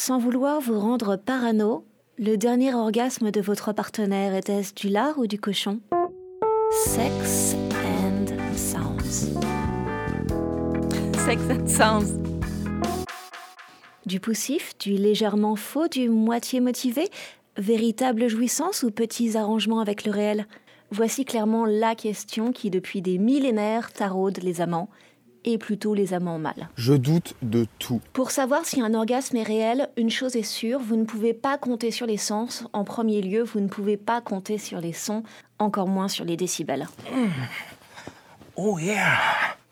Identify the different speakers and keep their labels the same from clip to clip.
Speaker 1: Sans vouloir vous rendre parano, le dernier orgasme de votre partenaire était-ce du lard ou du cochon? Sex and Sounds.
Speaker 2: Sex and Sounds.
Speaker 1: Du poussif, du légèrement faux, du moitié motivé Véritable jouissance ou petits arrangements avec le réel? Voici clairement la question qui, depuis des millénaires, taraude les amants, et plutôt les amants mâles.
Speaker 3: Je doute de tout.
Speaker 1: Pour savoir si un orgasme est réel, une chose est sûre, vous ne pouvez pas compter sur les sens. En premier lieu, vous ne pouvez pas compter sur les sons, encore moins sur les décibels.
Speaker 3: Oh yeah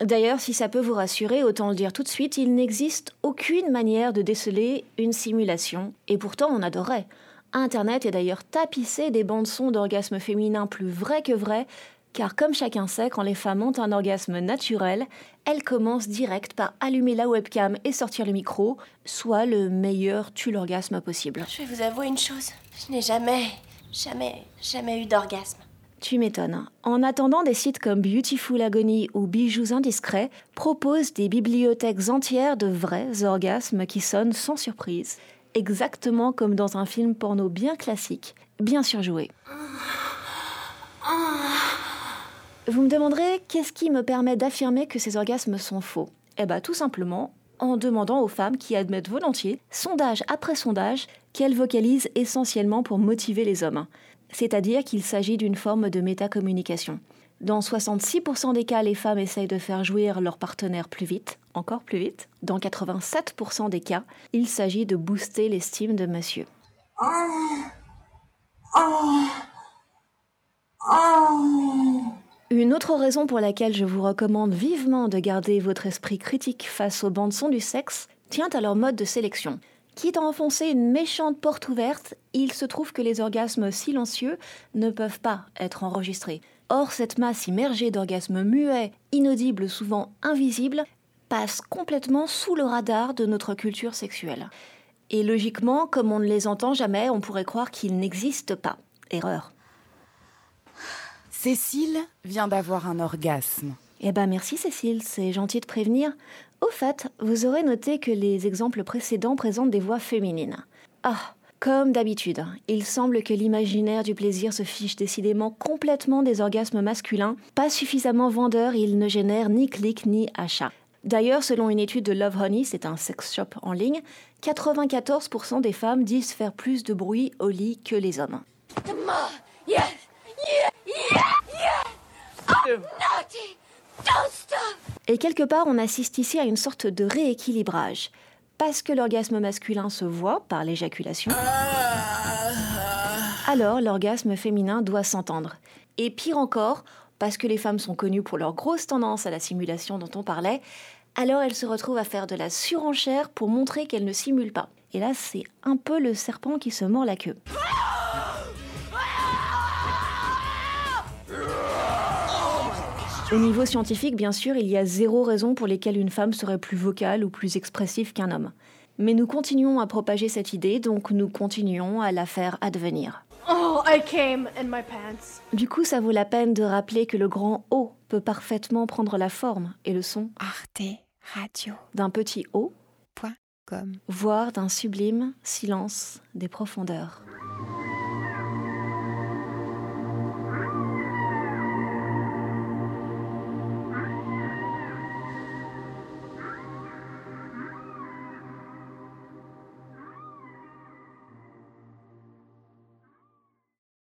Speaker 1: D'ailleurs, si ça peut vous rassurer, autant le dire tout de suite, il n'existe aucune manière de déceler une simulation, et pourtant on adorait. Internet est d'ailleurs tapissé des bandes sons d'orgasmes féminins plus vrais que vrais, car comme chacun sait, quand les femmes ont un orgasme naturel, elles commencent direct par allumer la webcam et sortir le micro, soit le meilleur tue l'orgasme possible.
Speaker 4: Je vais vous avouer une chose, je n'ai jamais, jamais, jamais eu d'orgasme.
Speaker 1: Tu m'étonnes. En attendant, des sites comme Beautiful Agony ou Bijoux Indiscrets proposent des bibliothèques entières de vrais orgasmes qui sonnent sans surprise, exactement comme dans un film porno bien classique, bien surjoué. Vous me demanderez qu'est-ce qui me permet d'affirmer que ces orgasmes sont faux? Eh bien tout simplement en demandant aux femmes qui admettent volontiers, sondage après sondage, qu'elles vocalisent essentiellement pour motiver les hommes c'est-à-dire qu'il s'agit d'une forme de métacommunication. Dans 66% des cas, les femmes essayent de faire jouir leur partenaire plus vite, encore plus vite. Dans 87% des cas, il s'agit de booster l'estime de monsieur. Une autre raison pour laquelle je vous recommande vivement de garder votre esprit critique face aux bandes son du sexe tient à leur mode de sélection. Quitte à enfoncer une méchante porte ouverte, il se trouve que les orgasmes silencieux ne peuvent pas être enregistrés. Or, cette masse immergée d'orgasmes muets, inaudibles, souvent invisibles, passe complètement sous le radar de notre culture sexuelle. Et logiquement, comme on ne les entend jamais, on pourrait croire qu'ils n'existent pas. Erreur.
Speaker 2: Cécile vient d'avoir un orgasme.
Speaker 1: Eh ben merci Cécile, c'est gentil de prévenir. Au fait, vous aurez noté que les exemples précédents présentent des voix féminines. Ah, comme d'habitude, il semble que l'imaginaire du plaisir se fiche décidément complètement des orgasmes masculins. Pas suffisamment vendeurs, ils ne génèrent ni clics ni achats. D'ailleurs, selon une étude de Love Honey, c'est un sex shop en ligne, 94% des femmes disent faire plus de bruit au lit que les hommes. Et quelque part, on assiste ici à une sorte de rééquilibrage. Parce que l'orgasme masculin se voit par l'éjaculation, alors l'orgasme féminin doit s'entendre. Et pire encore, parce que les femmes sont connues pour leur grosse tendance à la simulation dont on parlait, alors elles se retrouvent à faire de la surenchère pour montrer qu'elles ne simulent pas. Et là, c'est un peu le serpent qui se mord la queue. Au niveau scientifique, bien sûr, il y a zéro raison pour lesquelles une femme serait plus vocale ou plus expressive qu'un homme. Mais nous continuons à propager cette idée, donc nous continuons à la faire advenir.
Speaker 4: Oh, I came in my pants.
Speaker 1: Du coup, ça vaut la peine de rappeler que le grand O peut parfaitement prendre la forme et le son
Speaker 2: Arte Radio.
Speaker 1: d'un petit O,
Speaker 2: Point com.
Speaker 1: voire d'un sublime silence des profondeurs.